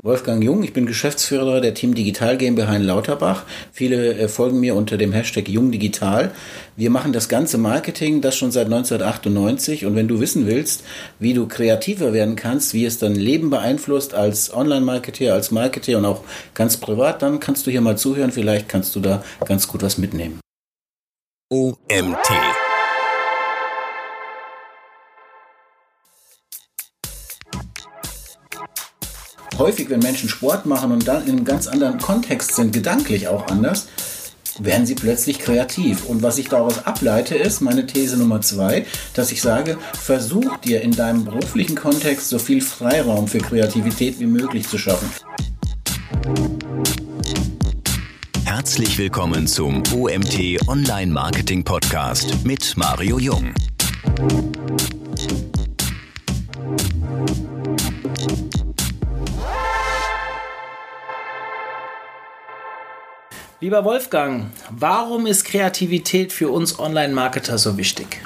Wolfgang Jung, ich bin Geschäftsführer der Team Digital GmbH in Lauterbach. Viele äh, folgen mir unter dem Hashtag Jung Digital. Wir machen das ganze Marketing, das schon seit 1998. Und wenn du wissen willst, wie du kreativer werden kannst, wie es dein Leben beeinflusst als Online-Marketeer, als Marketeer und auch ganz privat, dann kannst du hier mal zuhören. Vielleicht kannst du da ganz gut was mitnehmen. OMT häufig, wenn Menschen Sport machen und dann in einem ganz anderen Kontext sind, gedanklich auch anders, werden sie plötzlich kreativ. Und was ich daraus ableite, ist meine These Nummer zwei, dass ich sage, versuch dir in deinem beruflichen Kontext so viel Freiraum für Kreativität wie möglich zu schaffen. Herzlich willkommen zum OMT Online Marketing Podcast mit Mario Jung. Lieber Wolfgang, warum ist Kreativität für uns Online-Marketer so wichtig?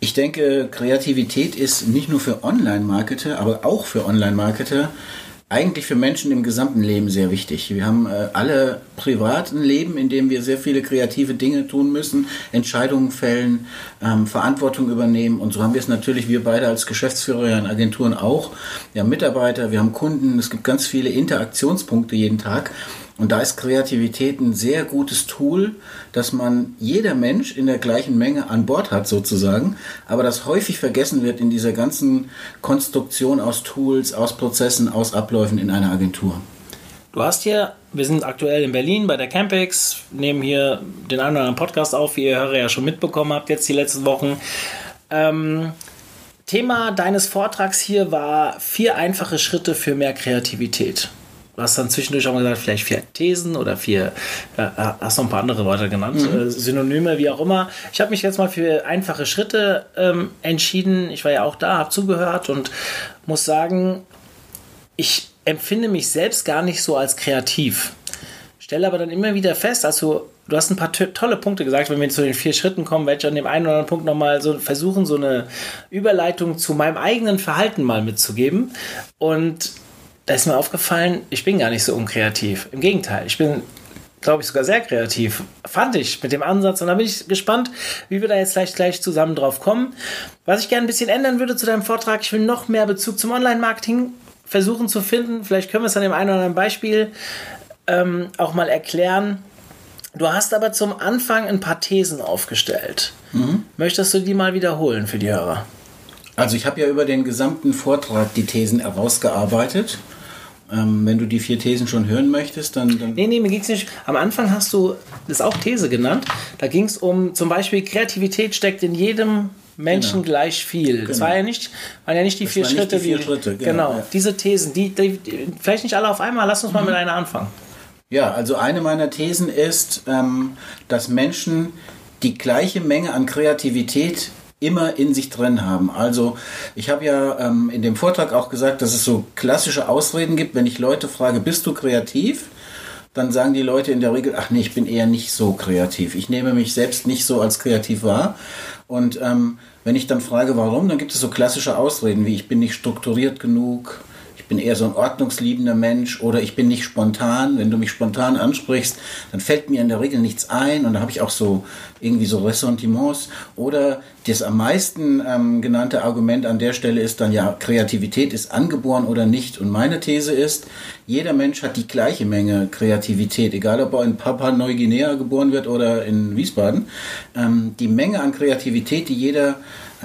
Ich denke, Kreativität ist nicht nur für Online-Marketer, aber auch für Online-Marketer eigentlich für Menschen im gesamten Leben sehr wichtig. Wir haben äh, alle privaten Leben, in dem wir sehr viele kreative Dinge tun müssen, Entscheidungen fällen, ähm, Verantwortung übernehmen. Und so haben wir es natürlich, wir beide als Geschäftsführer in Agenturen auch. Wir haben Mitarbeiter, wir haben Kunden, es gibt ganz viele Interaktionspunkte jeden Tag. Und da ist Kreativität ein sehr gutes Tool, dass man jeder Mensch in der gleichen Menge an Bord hat sozusagen, aber das häufig vergessen wird in dieser ganzen Konstruktion aus Tools, aus Prozessen, aus Abläufen in einer Agentur. Du hast hier, wir sind aktuell in Berlin bei der Campix, nehmen hier den einen oder anderen Podcast auf, wie ihr Hörer ja schon mitbekommen habt, jetzt die letzten Wochen. Ähm, Thema deines Vortrags hier war vier einfache Schritte für mehr Kreativität. Du hast dann zwischendurch auch mal gesagt, vielleicht vier Thesen oder vier, äh, hast noch ein paar andere Worte genannt, mhm. äh, Synonyme, wie auch immer. Ich habe mich jetzt mal für einfache Schritte ähm, entschieden. Ich war ja auch da, habe zugehört und muss sagen, ich empfinde mich selbst gar nicht so als kreativ. Stelle aber dann immer wieder fest, also du hast ein paar tolle Punkte gesagt, wenn wir zu den vier Schritten kommen, werde ich an dem einen oder anderen Punkt nochmal so versuchen, so eine Überleitung zu meinem eigenen Verhalten mal mitzugeben. Und da ist mir aufgefallen, ich bin gar nicht so unkreativ. Im Gegenteil, ich bin, glaube ich, sogar sehr kreativ. Fand ich mit dem Ansatz. Und da bin ich gespannt, wie wir da jetzt gleich, gleich zusammen drauf kommen. Was ich gerne ein bisschen ändern würde zu deinem Vortrag, ich will noch mehr Bezug zum Online-Marketing versuchen zu finden. Vielleicht können wir es an dem einen oder anderen Beispiel ähm, auch mal erklären. Du hast aber zum Anfang ein paar Thesen aufgestellt. Mhm. Möchtest du die mal wiederholen für die Hörer? Also ich habe ja über den gesamten Vortrag die Thesen herausgearbeitet. Ähm, wenn du die vier Thesen schon hören möchtest, dann. dann nee, nee, mir ging es nicht. Am Anfang hast du das auch These genannt. Da ging es um zum Beispiel Kreativität steckt in jedem Menschen genau. gleich viel. Genau. Das war ja nicht, waren ja nicht die das vier Schritte. Die vier Schritte, genau. genau. Ja. Diese Thesen, die, die, vielleicht nicht alle auf einmal, lass uns mal mhm. mit einer anfangen. Ja, also eine meiner Thesen ist, ähm, dass Menschen die gleiche Menge an Kreativität immer in sich drin haben. Also ich habe ja ähm, in dem Vortrag auch gesagt, dass es so klassische Ausreden gibt, wenn ich Leute frage, bist du kreativ? Dann sagen die Leute in der Regel, ach nee, ich bin eher nicht so kreativ. Ich nehme mich selbst nicht so als kreativ wahr. Und ähm, wenn ich dann frage, warum, dann gibt es so klassische Ausreden wie ich bin nicht strukturiert genug, ich bin eher so ein ordnungsliebender Mensch oder ich bin nicht spontan. Wenn du mich spontan ansprichst, dann fällt mir in der Regel nichts ein und da habe ich auch so irgendwie so Ressentiments. Oder das am meisten ähm, genannte Argument an der Stelle ist dann ja, Kreativität ist angeboren oder nicht. Und meine These ist, jeder Mensch hat die gleiche Menge Kreativität, egal ob er in Papua-Neuguinea geboren wird oder in Wiesbaden. Ähm, die Menge an Kreativität, die jeder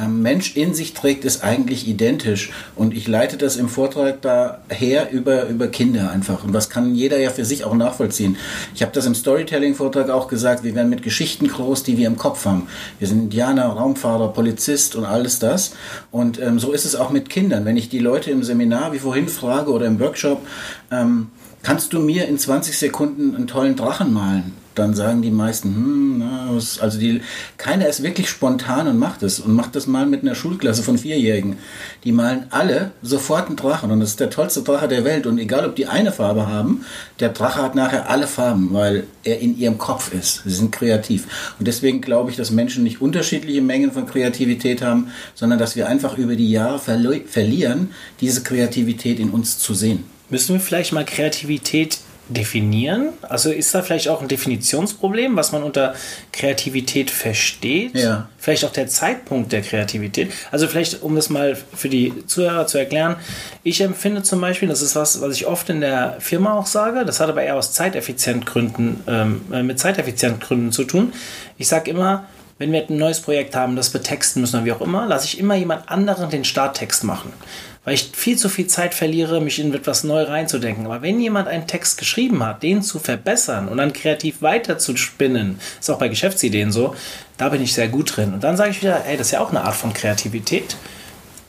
Mensch in sich trägt, ist eigentlich identisch. Und ich leite das im Vortrag daher über, über Kinder einfach. Und das kann jeder ja für sich auch nachvollziehen. Ich habe das im Storytelling-Vortrag auch gesagt, wir werden mit Geschichten groß, die wir im Kopf haben. Wir sind Indianer, Raumfahrer, Polizist und alles das. Und ähm, so ist es auch mit Kindern. Wenn ich die Leute im Seminar wie vorhin frage oder im Workshop, ähm, kannst du mir in 20 Sekunden einen tollen Drachen malen? Dann sagen die meisten, hm, na, also die, keiner ist wirklich spontan und macht es und macht das mal mit einer Schulklasse von Vierjährigen. Die malen alle sofort einen Drachen und das ist der tollste Drache der Welt und egal ob die eine Farbe haben, der Drache hat nachher alle Farben, weil er in ihrem Kopf ist. Sie sind kreativ und deswegen glaube ich, dass Menschen nicht unterschiedliche Mengen von Kreativität haben, sondern dass wir einfach über die Jahre verlieren, diese Kreativität in uns zu sehen. müssen wir vielleicht mal Kreativität definieren? Also ist da vielleicht auch ein Definitionsproblem, was man unter Kreativität versteht? Ja. Vielleicht auch der Zeitpunkt der Kreativität. Also vielleicht, um das mal für die Zuhörer zu erklären, ich empfinde zum Beispiel, das ist was, was ich oft in der Firma auch sage, das hat aber eher aus Zeiteffizientgründen, ähm, äh, mit Zeiteffizientgründen zu tun. Ich sage immer, wenn wir ein neues Projekt haben, das betexten müssen oder wie auch immer, lasse ich immer jemand anderen den Starttext machen weil ich viel zu viel Zeit verliere, mich in etwas neu reinzudenken. Aber wenn jemand einen Text geschrieben hat, den zu verbessern und dann kreativ weiter zu spinnen, ist auch bei Geschäftsideen so, da bin ich sehr gut drin. Und dann sage ich wieder, ey, das ist ja auch eine Art von Kreativität.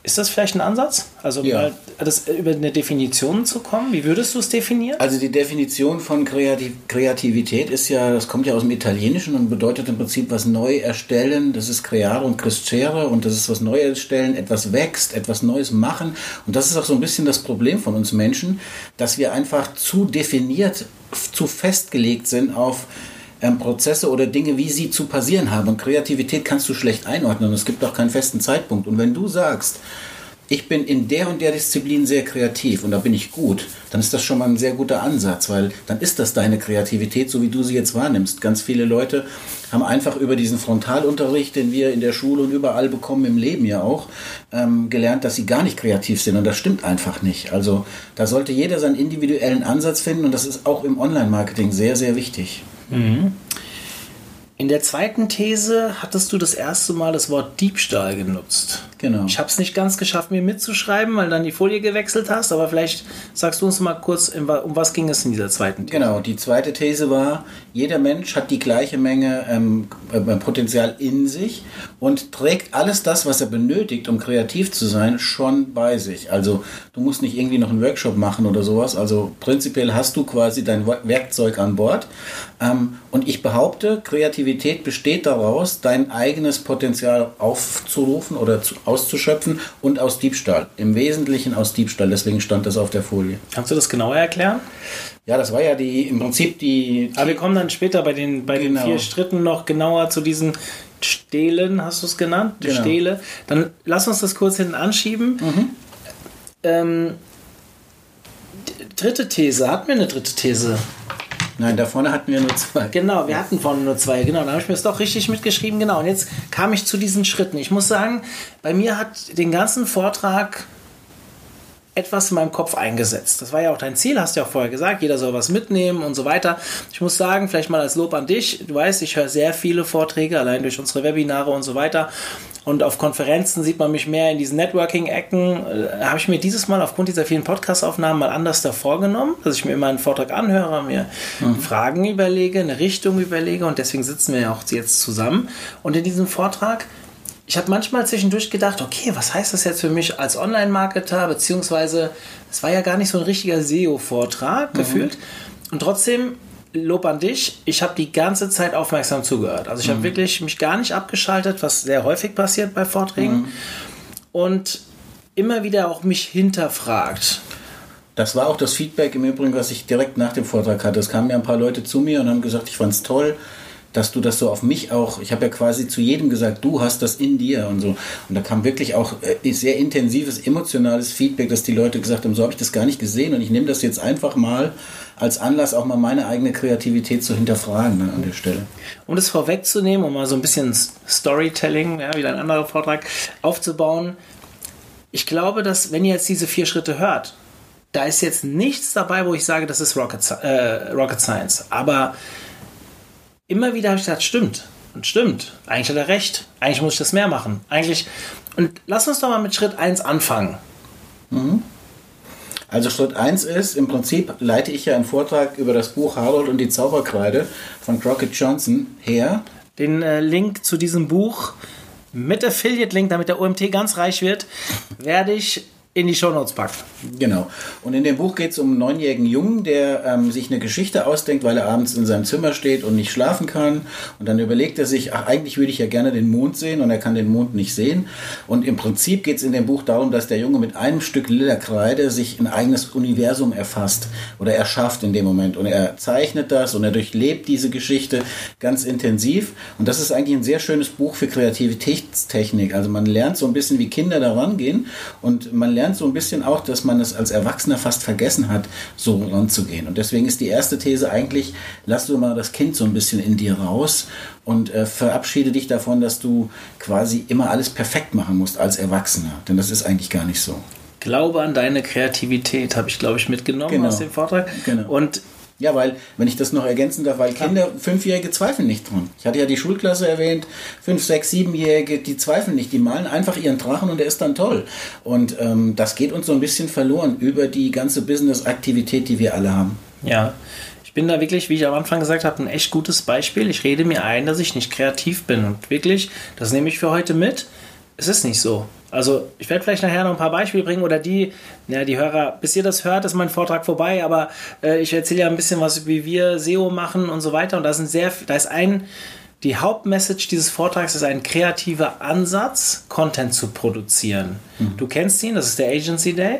Ist das vielleicht ein Ansatz? Also Ja. mal das, über eine Definition zu kommen? Wie würdest du es definieren? Also die Definition von Kreativ Kreativität ist ja, das kommt ja aus dem Italienischen und bedeutet im Prinzip was neu erstellen. Das ist creare und crescere und das ist was neu erstellen, etwas wächst, etwas Neues machen. Und das ist auch so ein bisschen das Problem von uns Menschen, dass wir einfach zu definiert, zu festgelegt sind auf ähm, Prozesse oder Dinge, wie sie zu passieren haben. Und Kreativität kannst du schlecht einordnen. Es gibt auch keinen festen Zeitpunkt. Und wenn du sagst, ich bin in der und der Disziplin sehr kreativ und da bin ich gut, dann ist das schon mal ein sehr guter Ansatz, weil dann ist das deine Kreativität, so wie du sie jetzt wahrnimmst. Ganz viele Leute haben einfach über diesen Frontalunterricht, den wir in der Schule und überall bekommen, im Leben ja auch, ähm, gelernt, dass sie gar nicht kreativ sind und das stimmt einfach nicht. Also da sollte jeder seinen individuellen Ansatz finden und das ist auch im Online-Marketing sehr, sehr wichtig. Mhm. In der zweiten These hattest du das erste Mal das Wort Diebstahl genutzt. Genau. Ich habe es nicht ganz geschafft, mir mitzuschreiben, weil dann die Folie gewechselt hast, aber vielleicht sagst du uns mal kurz, um was ging es in dieser zweiten These? Genau, die zweite These war, jeder Mensch hat die gleiche Menge ähm, äh, Potenzial in sich und trägt alles das, was er benötigt, um kreativ zu sein, schon bei sich. Also du musst nicht irgendwie noch einen Workshop machen oder sowas. Also prinzipiell hast du quasi dein Werkzeug an Bord. Ähm, und ich behaupte, Kreativität besteht daraus, dein eigenes Potenzial aufzurufen oder zu, auszuschöpfen und aus Diebstahl. Im Wesentlichen aus Diebstahl. Deswegen stand das auf der Folie. Kannst du das genauer erklären? Ja, das war ja die im Prinzip die Aber wir kommen dann später bei den, bei Genau. den vier Schritten noch genauer zu diesen Stehlen, hast du es genannt? Die Genau. Stehle. Dann lass uns das kurz hinten anschieben. Ähm, d- dritte These, hatten wir eine dritte These? Nein, da vorne hatten wir nur zwei. Genau, wir hatten vorne nur zwei, genau. Da habe ich mir das doch richtig mitgeschrieben, genau. Und jetzt kam ich zu diesen Schritten. Ich muss sagen, bei mir hat den ganzen Vortrag etwas in meinem Kopf eingesetzt. Das war ja auch dein Ziel, hast du ja auch vorher gesagt, jeder soll was mitnehmen und so weiter. Ich muss sagen, vielleicht mal als Lob an dich, du weißt, ich höre sehr viele Vorträge, allein durch unsere Webinare und so weiter. Und auf Konferenzen sieht man mich mehr in diesen Networking-Ecken. Äh, habe ich mir dieses Mal aufgrund dieser vielen Podcast-Aufnahmen mal anders davor genommen, dass ich mir immer einen Vortrag anhöre, mir Fragen überlege, eine Richtung überlege und deswegen sitzen wir ja auch jetzt zusammen. Und in diesem Vortrag ich habe manchmal zwischendurch gedacht, okay, was heißt das jetzt für mich als Online-Marketer, beziehungsweise es war ja gar nicht so ein richtiger SEO-Vortrag gefühlt. Und trotzdem, Lob an dich, ich habe die ganze Zeit aufmerksam zugehört. Also ich habe wirklich mich gar nicht abgeschaltet, was sehr häufig passiert bei Vorträgen. Und immer wieder auch mich hinterfragt. Das war auch das Feedback im Übrigen, was ich direkt nach dem Vortrag hatte. Es kamen ja ein paar Leute zu mir und haben gesagt, ich fand es toll, dass du das so auf mich auch, ich habe ja quasi zu jedem gesagt, du hast das in dir und so. Und da kam wirklich auch äh, sehr intensives, emotionales Feedback, dass die Leute gesagt haben, so habe ich das gar nicht gesehen und ich nehme das jetzt einfach mal als Anlass, auch mal meine eigene Kreativität zu hinterfragen ne, an der Stelle. Um das vorwegzunehmen, um mal so ein bisschen Storytelling, ja, wieder ein anderer Vortrag, aufzubauen. Ich glaube, dass, wenn ihr jetzt diese vier Schritte hört, da ist jetzt nichts dabei, wo ich sage, das ist Rocket, äh, Rocket Science. Aber immer wieder habe ich gesagt, stimmt. Und stimmt. Eigentlich hat er recht. Eigentlich muss ich das mehr machen. Eigentlich. Und lass uns doch mal mit Schritt 1 anfangen. Also Schritt 1 ist, im Prinzip leite ich ja einen Vortrag über das Buch Harold und die Zauberkreide von Crockett Johnson her. Den äh, Link zu diesem Buch mit Affiliate-Link, damit der OMT ganz reich wird, werde ich in die Shownotes packen. Genau. Und in dem Buch geht es um einen neunjährigen Jungen, der ähm, sich eine Geschichte ausdenkt, weil er abends in seinem Zimmer steht und nicht schlafen kann. Und dann überlegt er sich, ach, eigentlich würde ich ja gerne den Mond sehen und er kann den Mond nicht sehen. Und im Prinzip geht es in dem Buch darum, dass der Junge mit einem Stück lila Kreide sich ein eigenes Universum erfasst oder erschafft in dem Moment. Und er zeichnet das und er durchlebt diese Geschichte ganz intensiv. Und das ist eigentlich ein sehr schönes Buch für Kreativitätstechnik. Also man lernt so ein bisschen, wie Kinder da rangehen und man lernt lernt so ein bisschen auch, dass man es als Erwachsener fast vergessen hat, so ranzugehen. Und deswegen ist die erste These eigentlich, lass du mal das Kind so ein bisschen in dir raus und äh, verabschiede dich davon, dass du quasi immer alles perfekt machen musst als Erwachsener. Denn das ist eigentlich gar nicht so. Glaube an deine Kreativität, habe ich, glaube ich, mitgenommen Genau. aus dem Vortrag. Genau. Und Ja, weil, wenn ich das noch ergänzen darf, weil Kinder, Fünfjährige zweifeln nicht dran. Ich hatte ja die Schulklasse erwähnt, Fünf-, Sechs-, Siebenjährige, die zweifeln nicht, die malen einfach ihren Drachen und der ist dann toll. Und ähm, das geht uns so ein bisschen verloren über die ganze Business-Aktivität, die wir alle haben. Ja, ich bin da wirklich, wie ich am Anfang gesagt habe, ein echt gutes Beispiel. Ich rede mir ein, dass ich nicht kreativ bin. Und wirklich, das nehme ich für heute mit. Es ist nicht so. Also, ich werde vielleicht nachher noch ein paar Beispiele bringen oder die, ja, die Hörer, bis ihr das hört, ist mein Vortrag vorbei, aber äh, ich erzähle ja ein bisschen was, wie wir SEO machen und so weiter. Und da sind sehr, da ist ein, die Hauptmessage dieses Vortrags ist ein kreativer Ansatz, Content zu produzieren. Du kennst ihn, das ist der Agency Day.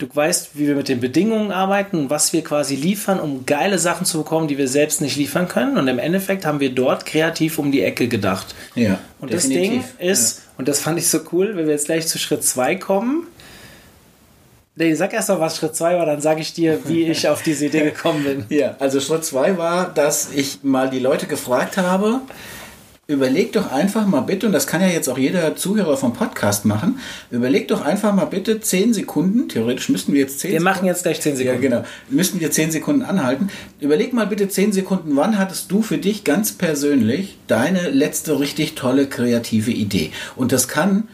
Du weißt, wie wir mit den Bedingungen arbeiten und was wir quasi liefern, um geile Sachen zu bekommen, die wir selbst nicht liefern können. Und im Endeffekt haben wir dort kreativ um die Ecke gedacht. Ja, Und das Ding definitiv. ist, und das fand ich so cool, wenn wir jetzt gleich zu Schritt 2 kommen. Nee, sag erst mal, was Schritt 2 war, dann sage ich dir, wie ich auf diese Idee gekommen bin. Ja, also Schritt zwei war, dass ich mal die Leute gefragt habe, überleg doch einfach mal bitte, und das kann ja jetzt auch jeder Zuhörer vom Podcast machen, überleg doch einfach mal bitte 10 Sekunden, theoretisch müssten wir jetzt 10 Wir machen jetzt gleich 10 Ja, Sekunden. genau. Müssten wir 10 Sekunden anhalten. Überleg mal bitte 10 Sekunden, wann hattest du für dich ganz persönlich deine letzte richtig tolle kreative Idee? Und das kann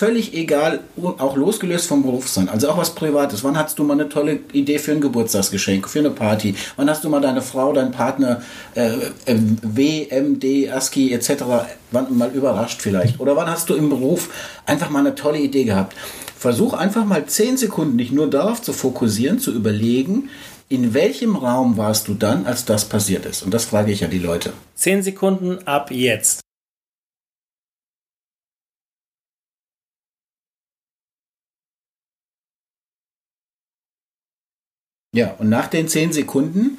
völlig egal, auch losgelöst vom Beruf sein. Also auch was Privates. Wann hattest du mal eine tolle Idee für ein Geburtstagsgeschenk, für eine Party? Wann hast du mal deine Frau, deinen Partner, äh, äh, W, M, D, ASCII etc. Wann mal überrascht vielleicht? Oder wann hast du im Beruf einfach mal eine tolle Idee gehabt? Versuch einfach mal 10 Sekunden dich nur darauf zu fokussieren, zu überlegen, in welchem Raum warst du dann, als das passiert ist? Und das frage ich ja die Leute. 10 Sekunden ab jetzt. Ja, und nach den 10 Sekunden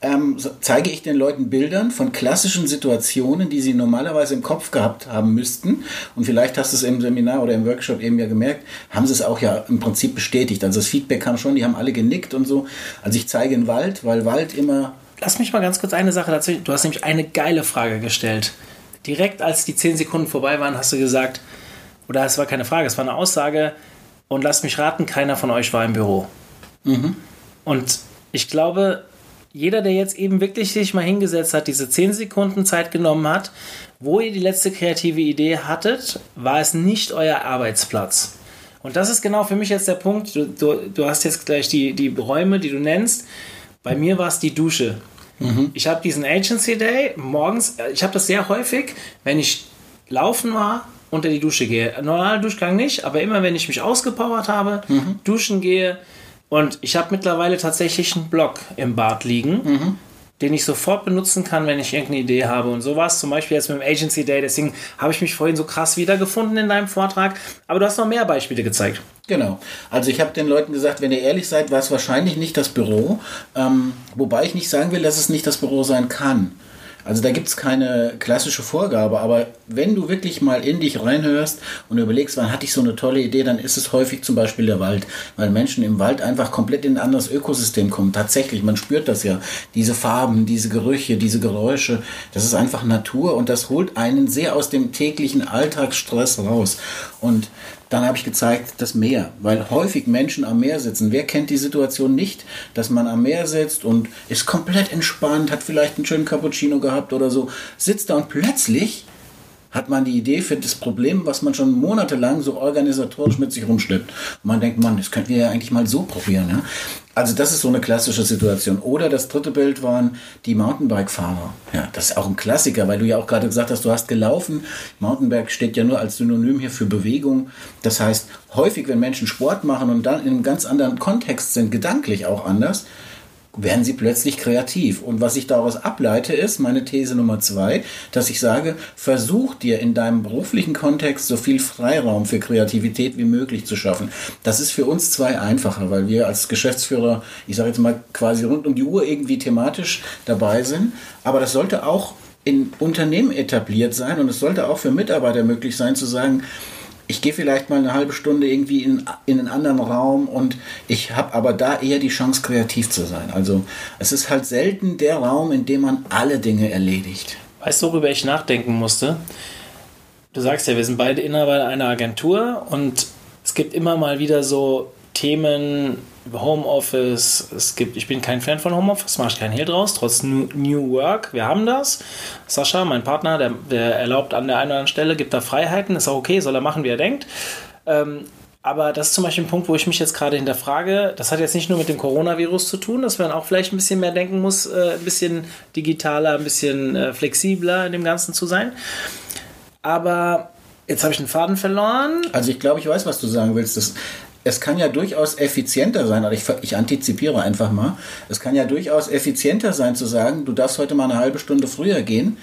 ähm, zeige ich den Leuten Bildern von klassischen Situationen, die sie normalerweise im Kopf gehabt haben müssten. Und vielleicht hast du es im Seminar oder im Workshop eben ja gemerkt, haben sie es auch ja im Prinzip bestätigt. Also das Feedback kam schon, die haben alle genickt und so. Also ich zeige den Wald, weil Wald immer Lass mich mal ganz kurz eine Sache dazu. Du hast nämlich eine geile Frage gestellt. Direkt als die 10 Sekunden vorbei waren, hast du gesagt, oder es war keine Frage, es war eine Aussage, und lasst mich raten, keiner von euch war im Büro. Und ich glaube, jeder, der jetzt eben wirklich sich mal hingesetzt hat, diese 10 Sekunden Zeit genommen hat, wo ihr die letzte kreative Idee hattet, war es nicht euer Arbeitsplatz. Und das ist genau für mich jetzt der Punkt. Du, du, du hast jetzt gleich die, die Räume, die du nennst. Bei mir war es die Dusche. Ich habe diesen Agency Day morgens, äh, ich habe das sehr häufig, wenn ich laufen war, unter die Dusche gehe. Normaler Duschgang nicht, aber immer wenn ich mich ausgepowert habe, duschen gehe. Und ich habe mittlerweile tatsächlich einen Block im Bad liegen, den ich sofort benutzen kann, wenn ich irgendeine Idee habe. Und so war es zum Beispiel jetzt mit dem Agency Day. Deswegen habe ich mich vorhin so krass wiedergefunden in deinem Vortrag. Aber du hast noch mehr Beispiele gezeigt. Genau. Also ich habe den Leuten gesagt, wenn ihr ehrlich seid, war es wahrscheinlich nicht das Büro. Ähm, wobei ich nicht sagen will, dass es nicht das Büro sein kann. Also da gibt es keine klassische Vorgabe, aber wenn du wirklich mal in dich reinhörst und überlegst, wann hatte ich so eine tolle Idee, dann ist es häufig zum Beispiel der Wald, weil Menschen im Wald einfach komplett in ein anderes Ökosystem kommen. Tatsächlich, man spürt das ja. Diese Farben, diese Gerüche, diese Geräusche, das ist einfach Natur und das holt einen sehr aus dem täglichen Alltagsstress raus. Und dann habe ich gezeigt, das Meer, weil häufig Menschen am Meer sitzen. Wer kennt die Situation nicht, dass man am Meer sitzt und ist komplett entspannt, hat vielleicht einen schönen Cappuccino gehabt oder so, sitzt da und plötzlich hat man die Idee für das Problem, was man schon monatelang so organisatorisch mit sich rumschleppt. Und man denkt, Mann, das könnten wir ja eigentlich mal so probieren. Ja? Also das ist so eine klassische Situation. Oder das dritte Bild waren die Mountainbike-Fahrer. Ja, das ist auch ein Klassiker, weil du ja auch gerade gesagt hast, du hast gelaufen. Mountainbike steht ja nur als Synonym hier für Bewegung. Das heißt, häufig, wenn Menschen Sport machen und dann in einem ganz anderen Kontext sind, gedanklich auch anders, werden sie plötzlich kreativ. Und was ich daraus ableite, ist meine These Nummer zwei, dass ich sage, versuch dir in deinem beruflichen Kontext so viel Freiraum für Kreativität wie möglich zu schaffen. Das ist für uns zwei einfacher, weil wir als Geschäftsführer, ich sage jetzt mal quasi rund um die Uhr irgendwie thematisch dabei sind. Aber das sollte auch in Unternehmen etabliert sein und es sollte auch für Mitarbeiter möglich sein zu sagen, ich gehe vielleicht mal eine halbe Stunde irgendwie in, in einen anderen Raum und ich habe aber da eher die Chance, kreativ zu sein. Also es ist halt selten der Raum, in dem man alle Dinge erledigt. Weißt du, worüber ich nachdenken musste? Du sagst ja, wir sind beide Inhaber einer Agentur und es gibt immer mal wieder so Themen, Homeoffice, es gibt, ich bin kein Fan von Homeoffice, mache ich keinen Hehl draus, trotz New Work, wir haben das. Sascha, mein Partner, der, der erlaubt an der einen oder anderen Stelle, gibt da Freiheiten, ist auch okay, soll er machen, wie er denkt. Ähm, aber das ist zum Beispiel ein Punkt, wo ich mich jetzt gerade hinterfrage. Das hat jetzt nicht nur mit dem Coronavirus zu tun, dass man auch vielleicht ein bisschen mehr denken muss, äh, ein bisschen digitaler, ein bisschen äh, flexibler in dem Ganzen zu sein. Aber jetzt habe ich den Faden verloren. Also ich glaube, ich weiß, was du sagen willst. Das, es kann ja durchaus effizienter sein, also ich, ich antizipiere einfach mal, es kann ja durchaus effizienter sein zu sagen, du darfst heute mal eine halbe Stunde früher gehen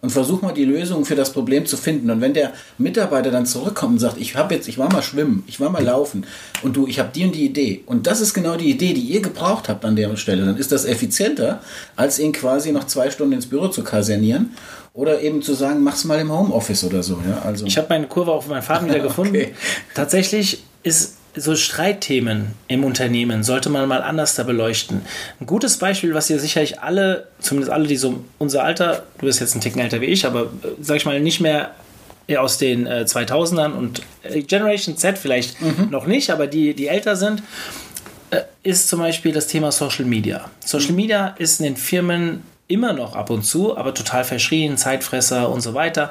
und versuch mal die Lösung für das Problem zu finden. Und wenn der Mitarbeiter dann zurückkommt und sagt, ich habe jetzt, ich war mal schwimmen, ich war mal laufen und du, ich habe die und die Idee und das ist genau die Idee, die ihr gebraucht habt an der Stelle, dann ist das effizienter, als ihn quasi noch zwei Stunden ins Büro zu kasernieren oder eben zu sagen, mach's mal im Homeoffice oder so. Ja, also. Ich habe meine Kurve auf meinem Faden wieder gefunden. okay. Tatsächlich ist so Streitthemen im Unternehmen sollte man mal anders da beleuchten. Ein gutes Beispiel, was ihr sicherlich alle, zumindest alle, die so unser Alter, du bist jetzt ein Ticken älter wie ich, aber äh, sag ich mal nicht mehr aus den äh, 2000ern und äh, Generation Z vielleicht mhm. noch nicht, aber die, die älter sind, äh, ist zum Beispiel das Thema Social Media. Social mhm. Media ist in den Firmen immer noch ab und zu, aber total verschrien, Zeitfresser und so weiter.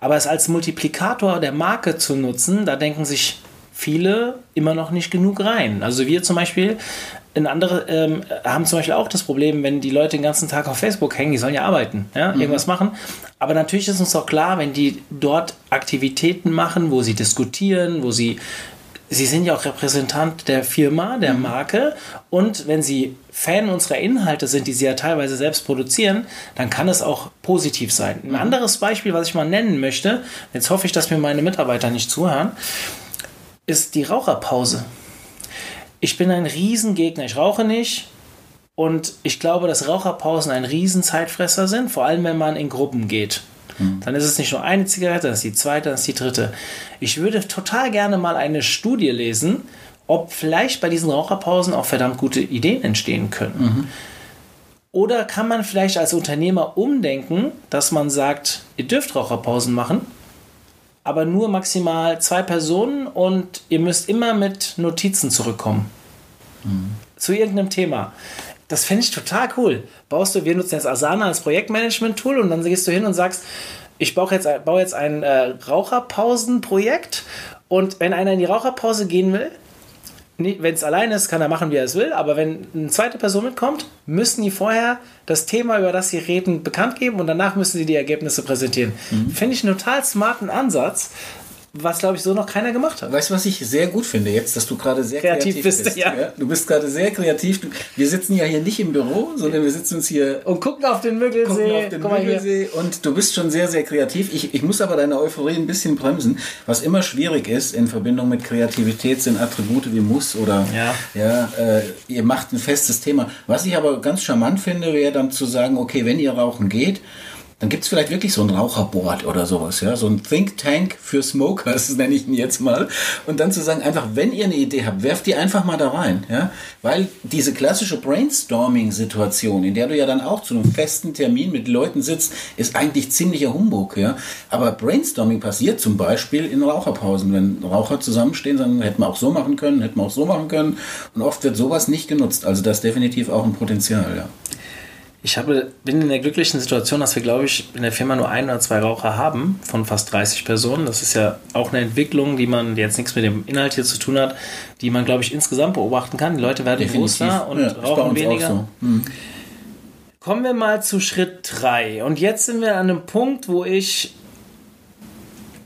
Aber es als Multiplikator der Marke zu nutzen, da denken sich viele immer noch nicht genug rein. Also wir zum Beispiel, in andere ähm, haben zum Beispiel auch das Problem, wenn die Leute den ganzen Tag auf Facebook hängen, die sollen ja arbeiten, ja, mhm. irgendwas machen. Aber natürlich ist uns auch klar, wenn die dort Aktivitäten machen, wo sie diskutieren, wo sie Sie sind ja auch Repräsentant der Firma, der mhm. Marke. Und wenn Sie Fan unserer Inhalte sind, die Sie ja teilweise selbst produzieren, dann kann es auch positiv sein. Ein mhm. anderes Beispiel, was ich mal nennen möchte, jetzt hoffe ich, dass mir meine Mitarbeiter nicht zuhören, ist die Raucherpause. Ich bin ein Riesengegner. Ich rauche nicht. Und ich glaube, dass Raucherpausen ein Riesenzeitfresser sind, vor allem wenn man in Gruppen geht. Mhm. Dann ist es nicht nur eine Zigarette, dann ist die zweite, dann ist die dritte. Ich würde total gerne mal eine Studie lesen, ob vielleicht bei diesen Raucherpausen auch verdammt gute Ideen entstehen können. Mhm. Oder kann man vielleicht als Unternehmer umdenken, dass man sagt, ihr dürft Raucherpausen machen, aber nur maximal zwei Personen und ihr müsst immer mit Notizen zurückkommen. Mhm. Zu irgendeinem Thema. Das finde ich total cool. Baust du, wir nutzen jetzt Asana als Projektmanagement-Tool und dann gehst du hin und sagst, ich baue jetzt, baue jetzt ein äh, Raucherpausenprojekt und wenn einer in die Raucherpause gehen will, wenn es allein ist, kann er machen, wie er es will, aber wenn eine zweite Person mitkommt, müssen die vorher das Thema, über das sie reden, bekannt geben und danach müssen sie die Ergebnisse präsentieren. Mhm. Finde ich einen total smarten Ansatz, was glaube ich so noch keiner gemacht hat. Weißt du, was ich sehr gut finde jetzt, dass du gerade sehr kreativ, kreativ bist. bist ja. ja. Du bist gerade sehr kreativ. Wir sitzen ja hier nicht im Büro, sondern wir sitzen uns hier und gucken auf den Müggelsee. Auf den Müggelsee und du bist schon sehr, sehr kreativ. Ich, ich muss aber deine Euphorie ein bisschen bremsen. Was immer schwierig ist in Verbindung mit Kreativität sind Attribute wie muss oder ja, ja äh, ihr macht ein festes Thema. Was ich aber ganz charmant finde, wäre dann zu sagen, okay, wenn ihr rauchen geht, dann gibt es vielleicht wirklich so ein Raucherboard oder sowas, ja, so ein Think Tank für Smokers, nenne ich ihn jetzt mal. Und dann zu sagen, einfach, wenn ihr eine Idee habt, werft die einfach mal da rein, ja, weil diese klassische Brainstorming-Situation, in der du ja dann auch zu einem festen Termin mit Leuten sitzt, ist eigentlich ziemlicher Humbug, ja. Aber Brainstorming passiert zum Beispiel in Raucherpausen, wenn Raucher zusammenstehen, dann hätten wir auch so machen können, hätten wir auch so machen können. Und oft wird sowas nicht genutzt. Also das ist definitiv auch ein Potenzial, ja ich habe, bin in der glücklichen Situation, dass wir, glaube ich, in der Firma nur ein oder zwei Raucher haben von fast 30 Personen. Das ist ja auch eine Entwicklung, die man die jetzt nichts mit dem Inhalt hier zu tun hat, die man, glaube ich, insgesamt beobachten kann. Die Leute werden bewusster und ja, rauchen weniger. So. Hm. Kommen wir mal zu Schritt 3. Und jetzt sind wir an einem Punkt, wo ich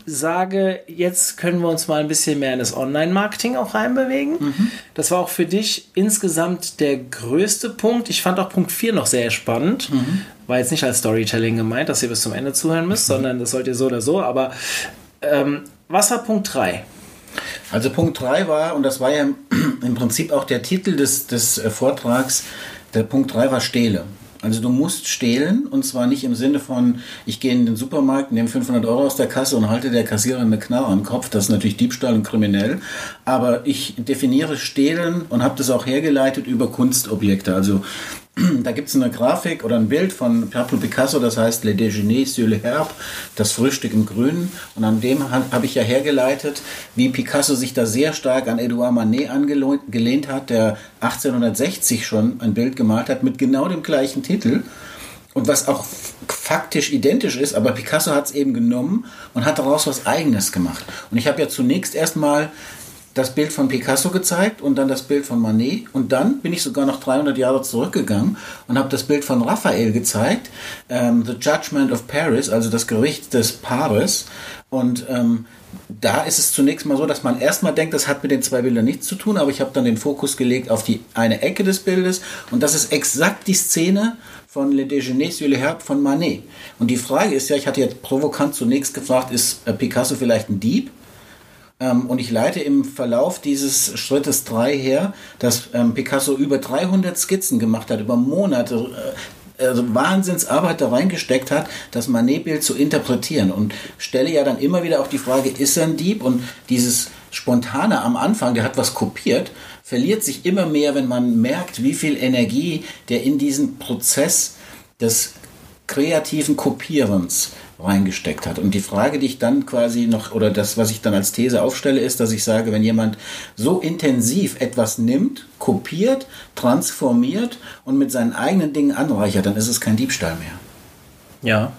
sage, jetzt können wir uns mal ein bisschen mehr in das Online-Marketing auch reinbewegen. Mhm. Das war auch für dich insgesamt der größte Punkt. Ich fand auch Punkt 4 noch sehr spannend. Mhm. War jetzt nicht als Storytelling gemeint, dass ihr bis zum Ende zuhören müsst, mhm. sondern das sollt ihr so oder so. Aber ähm, was war Punkt 3? Also Punkt 3 war, und das war ja im Prinzip auch der Titel des, des äh, Vortrags, der Punkt 3 war Stehle. Also du musst stehlen und zwar nicht im Sinne von, ich gehe in den Supermarkt, nehme 500 Euro aus der Kasse und halte der Kassiererin eine Knarre am Kopf. Das ist natürlich Diebstahl und kriminell. Aber ich definiere stehlen und habe das auch hergeleitet über Kunstobjekte. Also da gibt es eine Grafik oder ein Bild von Pablo Picasso, das heißt Le Déjeuner sur le Herbe, das Frühstück im Grünen. Und an dem habe ich ja hergeleitet, wie Picasso sich da sehr stark an Edouard Manet angelehnt hat, der 1860 schon ein Bild gemalt hat mit genau dem gleichen Titel. Und was auch faktisch identisch ist, aber Picasso hat es eben genommen und hat daraus was Eigenes gemacht. Und ich habe ja zunächst erstmal das Bild von Picasso gezeigt und dann das Bild von Manet und dann bin ich sogar noch 300 Jahre zurückgegangen und habe das Bild von Raphael gezeigt, ähm, The Judgment of Paris, also das Gericht des Paris und ähm, da ist es zunächst mal so, dass man erstmal denkt, das hat mit den zwei Bildern nichts zu tun, aber ich habe dann den Fokus gelegt auf die eine Ecke des Bildes und das ist exakt die Szene von Le Déjeuner sur le Herbe von Manet. Und die Frage ist ja, ich hatte jetzt provokant zunächst gefragt, ist äh, Picasso vielleicht ein Dieb? Ähm, und ich leite im Verlauf dieses Schrittes 3 her, dass ähm, Picasso über 300 Skizzen gemacht hat, über Monate. Äh, also Wahnsinnsarbeit da reingesteckt hat, das Manet-Bild zu interpretieren und stelle ja dann immer wieder auch die Frage, ist er ein Dieb? Und dieses Spontane am Anfang, der hat was kopiert, verliert sich immer mehr, wenn man merkt, wie viel Energie der in diesen Prozess des kreativen Kopierens reingesteckt hat. Und die Frage, die ich dann quasi noch, oder das, was ich dann als These aufstelle, ist, dass ich sage, wenn jemand so intensiv etwas nimmt, kopiert, transformiert und mit seinen eigenen Dingen anreichert, dann ist es kein Diebstahl mehr. Ja.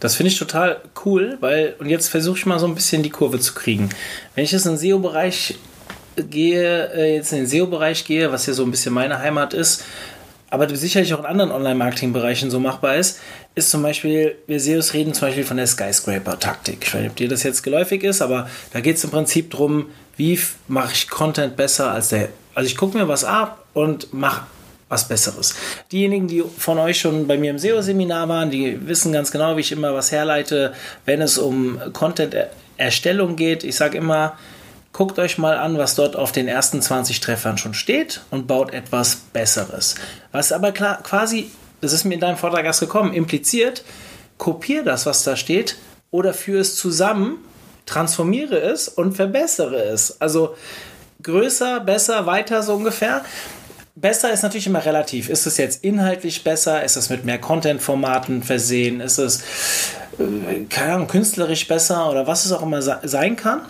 Das finde ich total cool, weil, und jetzt versuche ich mal so ein bisschen die Kurve zu kriegen. Wenn ich jetzt in den SEO-Bereich gehe, äh, jetzt in den SEO-Bereich gehe, was ja so ein bisschen meine Heimat ist, aber sicherlich auch in anderen Online-Marketing-Bereichen so machbar ist, ist zum Beispiel, wir SEOs reden zum Beispiel von der Skyscraper-Taktik. Ich weiß nicht, ob dir das jetzt geläufig ist, aber da geht es im Prinzip darum, wie mache ich Content besser als der. Also ich gucke mir was ab und mache was Besseres. Diejenigen, die von euch schon bei mir im SEO-Seminar waren, die wissen ganz genau, wie ich immer was herleite, wenn es um Content-Erstellung geht. Ich sage immer, guckt euch mal an, was dort auf den ersten 20 Treffern schon steht und baut etwas Besseres. Was aber klar, quasi, das ist mir in deinem Vortrag erst gekommen, impliziert, kopiere das, was da steht oder führe es zusammen, transformiere es und verbessere es. Also größer, besser, weiter so ungefähr. Besser ist natürlich immer relativ. Ist es jetzt inhaltlich besser? Ist es mit mehr Content-Formaten versehen? Ist es, äh, keine Ahnung, künstlerisch besser oder was es auch immer sein kann?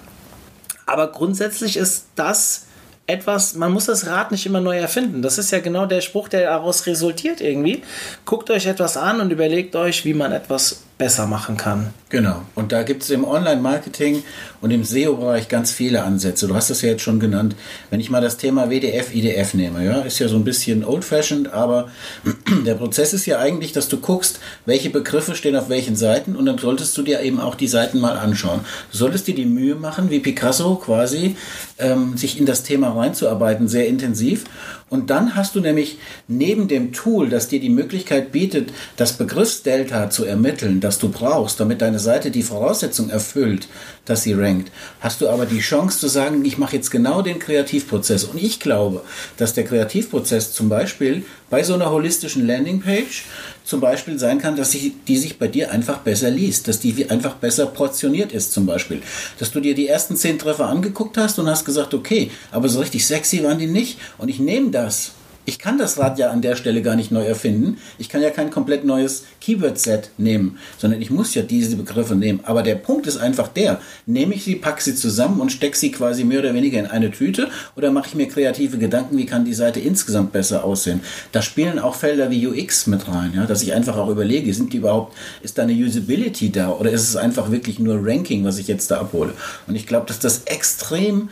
Aber grundsätzlich ist das etwas, man muss das Rad nicht immer neu erfinden. Das ist ja genau der Spruch, der daraus resultiert irgendwie. Guckt euch etwas an und überlegt euch, wie man etwas besser machen kann. Genau. Und da gibt es im Online-Marketing und im SEO-Bereich ganz viele Ansätze. Du hast das ja jetzt schon genannt. Wenn ich mal das Thema WDF, IDF nehme, ja, ist ja so ein bisschen old-fashioned, aber der Prozess ist ja eigentlich, dass du guckst, welche Begriffe stehen auf welchen Seiten und dann solltest du dir eben auch die Seiten mal anschauen. Du solltest dir die Mühe machen, wie Picasso quasi, ähm, sich in das Thema reinzuarbeiten, sehr intensiv und dann hast du nämlich neben dem Tool, das dir die Möglichkeit bietet, das Begriffsdelta zu ermitteln, das du brauchst, damit deine Seite die Voraussetzung erfüllt, dass sie rankt, hast du aber die Chance zu sagen, ich mache jetzt genau den Kreativprozess. Und ich glaube, dass der Kreativprozess zum Beispiel bei so einer holistischen Landingpage zum Beispiel sein kann, dass sich, die sich bei dir einfach besser liest, dass die einfach besser portioniert ist zum Beispiel. Dass du dir die ersten zehn Treffer angeguckt hast und hast gesagt, okay, aber so richtig sexy waren die nicht und ich nehme das ich kann das Rad ja an der Stelle gar nicht neu erfinden. Ich kann ja kein komplett neues Keyword-Set nehmen, sondern ich muss ja diese Begriffe nehmen. Aber der Punkt ist einfach der, nehme ich sie, packe sie zusammen und stecke sie quasi mehr oder weniger in eine Tüte oder mache ich mir kreative Gedanken, wie kann die Seite insgesamt besser aussehen. Da spielen auch Felder wie UX mit rein, ja, dass ich einfach auch überlege, sind die überhaupt, ist da eine Usability da oder ist es einfach wirklich nur Ranking, was ich jetzt da abhole? Und ich glaube, dass das extrem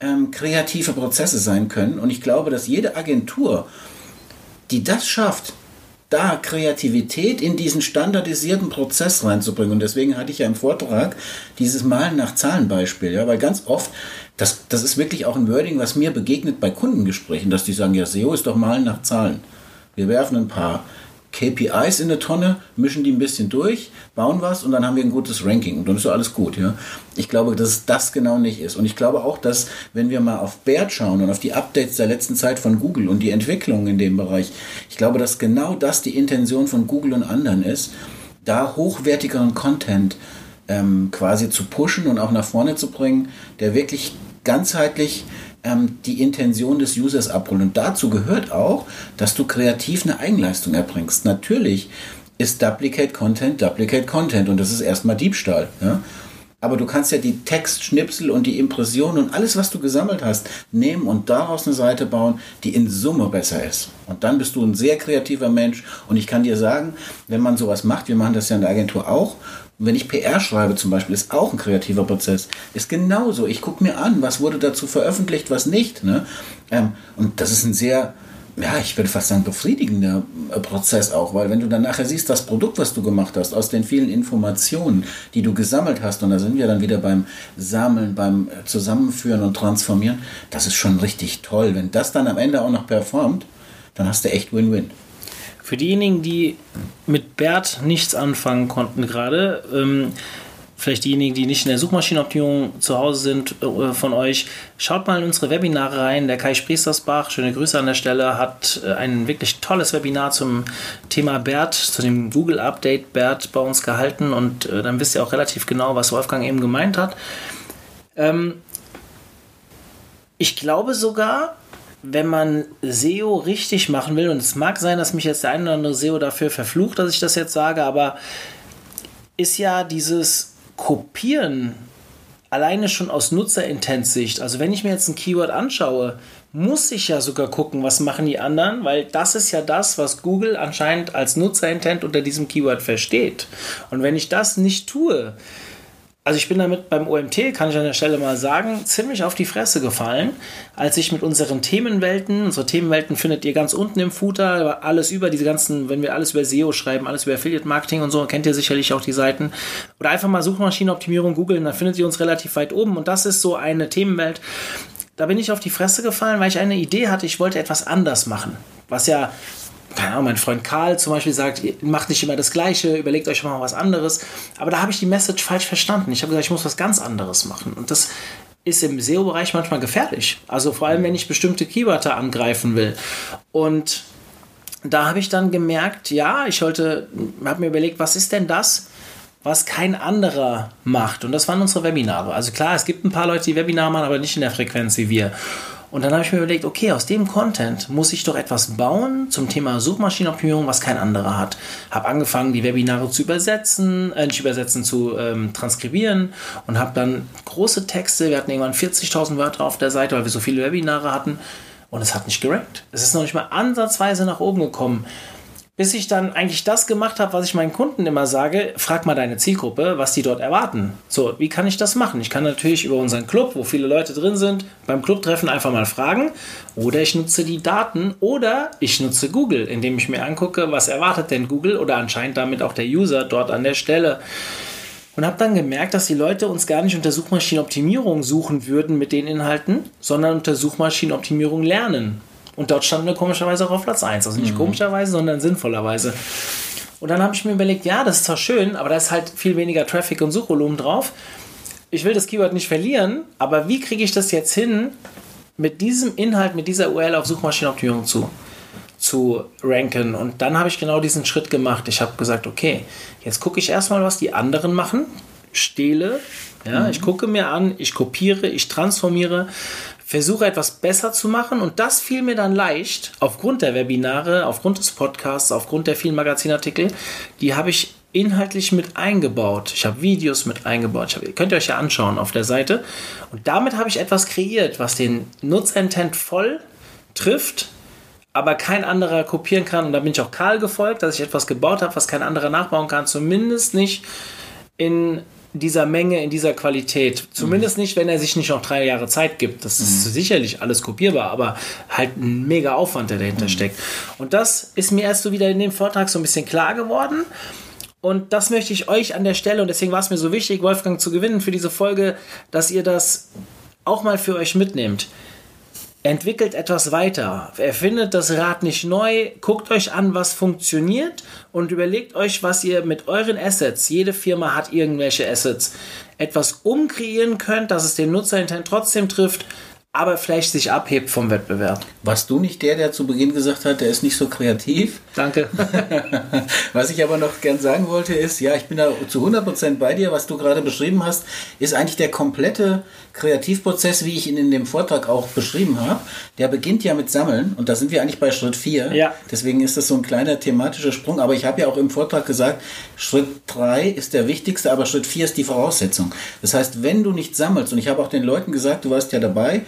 ähm, kreative Prozesse sein können. Und ich glaube, dass jede Agentur, die das schafft, da Kreativität in diesen standardisierten Prozess reinzubringen. Und deswegen hatte ich ja im Vortrag dieses Malen nach Zahlenbeispiel, ja, weil ganz oft, das, das ist wirklich auch ein Wording, was mir begegnet bei Kundengesprächen, dass die sagen, ja, SEO ist doch Malen nach Zahlen. Wir werfen ein paar KPIs in der Tonne, mischen die ein bisschen durch, bauen was und dann haben wir ein gutes Ranking und dann ist so alles gut. Ja? Ich glaube, dass das genau nicht ist. Und ich glaube auch, dass wenn wir mal auf BERT schauen und auf die Updates der letzten Zeit von Google und die Entwicklung in dem Bereich, ich glaube, dass genau das die Intention von Google und anderen ist, da hochwertigeren Content ähm, quasi zu pushen und auch nach vorne zu bringen, der wirklich ganzheitlich ähm, die Intention des Users abholen. Und dazu gehört auch, dass du kreativ eine Eigenleistung erbringst. Natürlich ist Duplicate Content Duplicate Content und das ist erstmal Diebstahl. Ja? Aber du kannst ja die Textschnipsel und die Impressionen und alles, was du gesammelt hast, nehmen und daraus eine Seite bauen, die in Summe besser ist. Und dann bist du ein sehr kreativer Mensch. Und ich kann dir sagen, wenn man sowas macht, wir machen das ja in der Agentur auch, wenn ich PR schreibe zum Beispiel, ist auch ein kreativer Prozess. Ist genauso. Ich gucke mir an, was wurde dazu veröffentlicht, was nicht. Ne? Ähm, und das ist ein sehr, ja, ich würde fast sagen, befriedigender äh, Prozess auch, weil wenn du dann nachher siehst, das Produkt, was du gemacht hast, aus den vielen Informationen, die du gesammelt hast, und da sind wir dann wieder beim Sammeln, beim äh, Zusammenführen und Transformieren, das ist schon richtig toll. Wenn das dann am Ende auch noch performt, dann hast du echt Win-Win. Für diejenigen, die mit Bert nichts anfangen konnten gerade, ähm, vielleicht diejenigen, die nicht in der Suchmaschinenoptimierung zu Hause sind äh, von euch, schaut mal in unsere Webinare rein. Der Kai Spriestersbach, schöne Grüße an der Stelle, hat äh, ein wirklich tolles Webinar zum Thema BERT, zu dem Google Update BERT bei uns gehalten und äh, dann wisst ihr auch relativ genau, was Wolfgang eben gemeint hat. Ähm, ich glaube sogar, wenn man SEO richtig machen will, und es mag sein, dass mich jetzt der eine oder andere SEO dafür verflucht, dass ich das jetzt sage, aber ist ja dieses Kopieren alleine schon aus Nutzerintent-Sicht. Also wenn ich mir jetzt ein Keyword anschaue, muss ich ja sogar gucken, was machen die anderen, weil das ist ja das, was Google anscheinend als Nutzerintent unter diesem Keyword versteht. Und wenn ich das nicht tue, also ich bin damit beim OMT, kann ich an der Stelle mal sagen, ziemlich auf die Fresse gefallen, als ich mit unseren Themenwelten, unsere Themenwelten findet ihr ganz unten im Footer, alles über diese ganzen, wenn wir alles über SEO schreiben, alles über Affiliate Marketing und so, kennt ihr sicherlich auch die Seiten. Oder einfach mal Suchmaschinenoptimierung googeln, dann findet ihr uns relativ weit oben und das ist so eine Themenwelt. Da bin ich auf die Fresse gefallen, weil ich eine Idee hatte, ich wollte etwas anders machen. Was ja keine Ahnung, mein Freund Karl zum Beispiel sagt, macht nicht immer das Gleiche, überlegt euch mal was anderes. Aber da habe ich die Message falsch verstanden. Ich habe gesagt, ich muss was ganz anderes machen. Und das ist im SEO-Bereich manchmal gefährlich. Also vor allem, wenn ich bestimmte Keywords angreifen will. Und da habe ich dann gemerkt, ja, ich wollte, habe mir überlegt, was ist denn das, was kein anderer macht? Und das waren unsere Webinare. Also klar, es gibt ein paar Leute, die Webinare machen, aber nicht in der Frequenz wie wir. Und dann habe ich mir überlegt, okay, aus dem Content muss ich doch etwas bauen zum Thema Suchmaschinenoptimierung, was kein anderer hat. Habe angefangen, die Webinare zu übersetzen, äh, nicht übersetzen, zu ähm, transkribieren und habe dann große Texte, wir hatten irgendwann 40.000 Wörter auf der Seite, weil wir so viele Webinare hatten und es hat nicht gerankt. Es ist noch nicht mal ansatzweise nach oben gekommen bis ich dann eigentlich das gemacht habe, was ich meinen Kunden immer sage, frag mal deine Zielgruppe, was die dort erwarten. So, wie kann ich das machen? Ich kann natürlich über unseren Club, wo viele Leute drin sind, beim Clubtreffen einfach mal fragen. Oder ich nutze die Daten oder ich nutze Google, indem ich mir angucke, was erwartet denn Google oder anscheinend damit auch der User dort an der Stelle. Und habe dann gemerkt, dass die Leute uns gar nicht unter Suchmaschinenoptimierung suchen würden mit den Inhalten, sondern unter Suchmaschinenoptimierung lernen. Und dort standen wir komischerweise auch auf Platz 1. Also nicht mhm. komischerweise, sondern sinnvollerweise. Und dann habe ich mir überlegt, ja, das ist zwar schön, aber da ist halt viel weniger Traffic und Suchvolumen drauf. Ich will das Keyword nicht verlieren, aber wie kriege ich das jetzt hin, mit diesem Inhalt, mit dieser URL auf Suchmaschinenoptimierung zu, zu ranken? Und dann habe ich genau diesen Schritt gemacht. Ich habe gesagt, okay, jetzt gucke ich erstmal, was die anderen machen, stehle, ja, mhm. ich gucke mir an, ich kopiere, ich transformiere, versuche etwas besser zu machen und das fiel mir dann leicht aufgrund der Webinare, aufgrund des Podcasts, aufgrund der vielen Magazinartikel. Die habe ich inhaltlich mit eingebaut. Ich habe Videos mit eingebaut. Hab, könnt ihr euch ja anschauen auf der Seite. Und damit habe ich etwas kreiert, was den Nutzerintent voll trifft, aber kein anderer kopieren kann. Und da bin ich auch Karl gefolgt, dass ich etwas gebaut habe, was kein anderer nachbauen kann. Zumindest nicht in dieser Menge, in dieser Qualität. Zumindest mhm. nicht, wenn er sich nicht noch drei Jahre Zeit gibt. Das ist mhm. sicherlich alles kopierbar, aber halt ein mega Aufwand, der dahinter mhm. steckt. Und das ist mir erst so wieder in dem Vortrag so ein bisschen klar geworden. Und das möchte ich euch an der Stelle, und deswegen war es mir so wichtig, Wolfgang zu gewinnen für diese Folge, dass ihr das auch mal für euch mitnehmt. Entwickelt etwas weiter. Erfindet das Rad nicht neu, guckt euch an, was funktioniert und überlegt euch, was ihr mit euren Assets, jede Firma hat irgendwelche Assets, etwas umkreieren könnt, dass es den Nutzerintent trotzdem trifft, aber vielleicht sich abhebt vom Wettbewerb. Warst du nicht der, der zu Beginn gesagt hat, der ist nicht so kreativ? Danke. was ich aber noch gern sagen wollte ist, ja, ich bin da zu 100% bei dir. Was du gerade beschrieben hast, ist eigentlich der komplette Kreativprozess, wie ich ihn in dem Vortrag auch beschrieben habe. Der beginnt ja mit Sammeln und da sind wir eigentlich bei Schritt 4. Ja. Deswegen ist das so ein kleiner thematischer Sprung. Aber ich habe ja auch im Vortrag gesagt, Schritt 3 ist der wichtigste, aber Schritt 4 ist die Voraussetzung. Das heißt, wenn du nicht sammelst, und ich habe auch den Leuten gesagt, du warst ja dabei,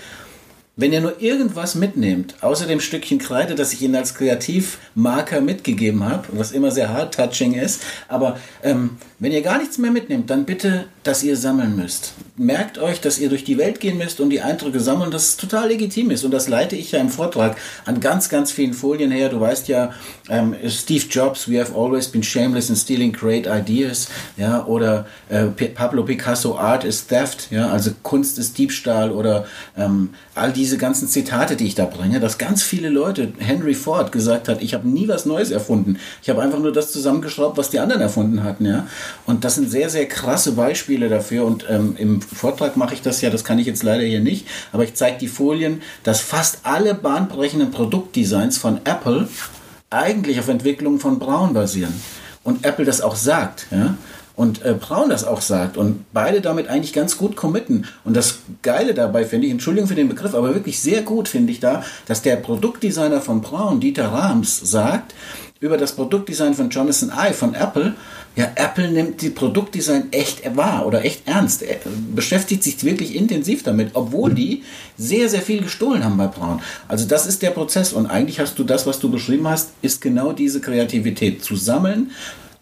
wenn ihr nur irgendwas mitnehmt, außer dem Stückchen Kreide, das ich Ihnen als Kreativmarker mitgegeben habe, was immer sehr hard-touching ist, aber ähm, wenn ihr gar nichts mehr mitnehmt, dann bitte, dass ihr sammeln müsst. Merkt euch, dass ihr durch die Welt gehen müsst und die Eindrücke sammeln, dass es total legitim ist. Und das leite ich ja im Vortrag an ganz, ganz vielen Folien her. Du weißt ja, ähm, Steve Jobs, we have always been shameless in stealing great ideas. Ja, oder äh, Pablo Picasso, Art is theft. Ja, also Kunst ist Diebstahl oder ähm, all diese ganzen Zitate, die ich da bringe, dass ganz viele Leute, Henry Ford gesagt hat, ich habe nie was Neues erfunden. Ich habe einfach nur das zusammengeschraubt, was die anderen erfunden hatten. Ja. Und das sind sehr, sehr krasse Beispiele dafür. Und ähm, im Vortrag mache ich das ja, das kann ich jetzt leider hier nicht, aber ich zeige die Folien, dass fast alle bahnbrechenden Produktdesigns von Apple eigentlich auf Entwicklungen von Braun basieren. Und Apple das auch sagt. Ja? Und äh, Braun das auch sagt und beide damit eigentlich ganz gut committen. Und das Geile dabei finde ich, Entschuldigung für den Begriff, aber wirklich sehr gut finde ich da, dass der Produktdesigner von Braun, Dieter Rams, sagt, über das Produktdesign von Jonathan Ive von Apple, ja, Apple nimmt die Produktdesign echt wahr oder echt ernst, er beschäftigt sich wirklich intensiv damit, obwohl die sehr, sehr viel gestohlen haben bei Braun. Also das ist der Prozess und eigentlich hast du das, was du beschrieben hast, ist genau diese Kreativität zu sammeln,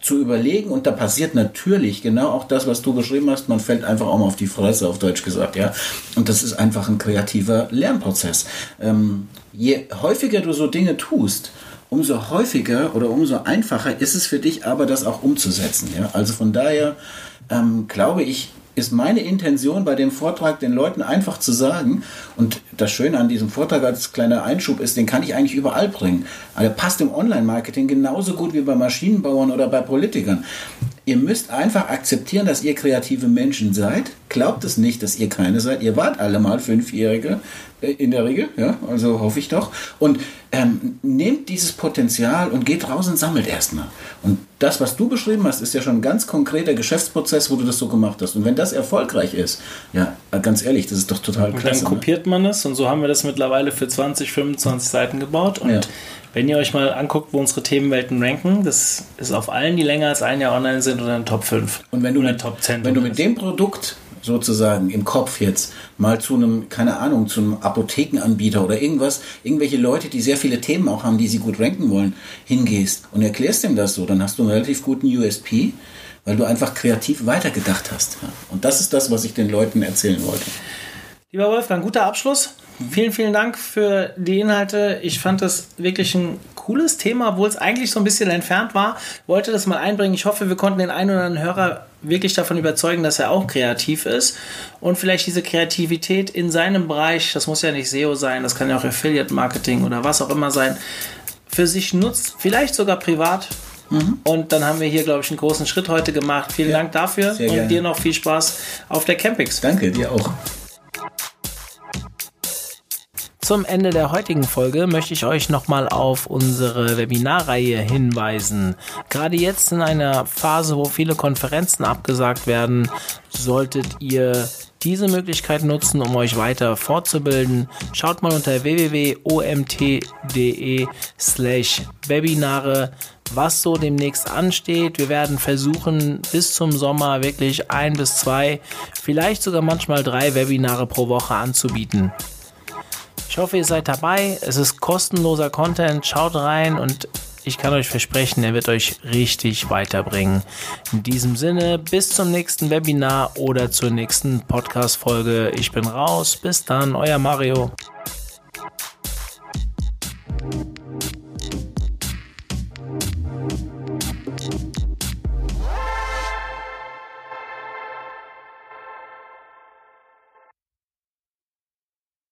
zu überlegen und da passiert natürlich genau auch das, was du beschrieben hast. Man fällt einfach auch mal auf die Fresse, auf Deutsch gesagt, ja. Und das ist einfach ein kreativer Lernprozess. Ähm, je häufiger du so Dinge tust, umso häufiger oder umso einfacher ist es für dich aber, das auch umzusetzen. Ja? Also von daher ähm, glaube ich, ist meine Intention bei dem Vortrag, den Leuten einfach zu sagen, und das Schöne an diesem Vortrag als kleiner Einschub ist, den kann ich eigentlich überall bringen. Der passt im Online-Marketing genauso gut wie bei Maschinenbauern oder bei Politikern. Ihr müsst einfach akzeptieren, dass ihr kreative Menschen seid. Glaubt es nicht, dass ihr keine seid. Ihr wart alle mal Fünfjährige äh, in der Regel, ja, also hoffe ich doch. Und ähm, nehmt dieses Potenzial und geht raus und sammelt erstmal. Und das, was du beschrieben hast, ist ja schon ein ganz konkreter Geschäftsprozess, wo du das so gemacht hast. Und wenn das erfolgreich ist, ja, ganz ehrlich, das ist doch total und klasse. Dann ne? kopiert man es und so haben wir das mittlerweile für 20, 25 Seiten gebaut. Und Ja. wenn ihr euch mal anguckt, wo unsere Themenwelten ranken, das ist auf allen, die länger als ein Jahr online sind, oder in den Top 5. Und wenn du, mit, Top 10. wenn du mit dem Produkt sozusagen im Kopf jetzt mal zu einem, keine Ahnung, zu einem Apothekenanbieter oder irgendwas, irgendwelche Leute, die sehr viele Themen auch haben, die sie gut ranken wollen, hingehst und erklärst dem das so, dann hast du einen relativ guten USP, weil du einfach kreativ weitergedacht hast. Und das ist das, was ich den Leuten erzählen wollte. Lieber Wolfgang, guter Abschluss. Vielen, vielen Dank für die Inhalte. Ich fand das wirklich ein cooles Thema, obwohl es eigentlich so ein bisschen entfernt war. Wollte das mal einbringen. Ich hoffe, wir konnten den einen oder anderen Hörer wirklich davon überzeugen, dass er auch kreativ ist und vielleicht diese Kreativität in seinem Bereich, das muss ja nicht SEO sein, das kann ja auch Affiliate Marketing oder was auch immer sein, für sich nutzt, vielleicht sogar privat. Und dann haben wir hier, glaube ich, einen großen Schritt heute gemacht. Vielen Ja, Dank dafür und dir noch viel Spaß auf der Campix. Danke, dir auch. Zum Ende der heutigen Folge möchte ich euch nochmal auf unsere Webinarreihe hinweisen. Gerade jetzt in einer Phase, wo viele Konferenzen abgesagt werden, solltet ihr diese Möglichkeit nutzen, um euch weiter fortzubilden. Schaut mal unter www.omt.de slash Webinare, was so demnächst ansteht. Wir werden versuchen, bis zum Sommer wirklich ein bis zwei, vielleicht sogar manchmal drei Webinare pro Woche anzubieten. Ich hoffe, ihr seid dabei. Es ist kostenloser Content. Schaut rein und ich kann euch versprechen, er wird euch richtig weiterbringen. In diesem Sinne, bis zum nächsten Webinar oder zur nächsten Podcast-Folge. Ich bin raus. Bis dann, euer Mario.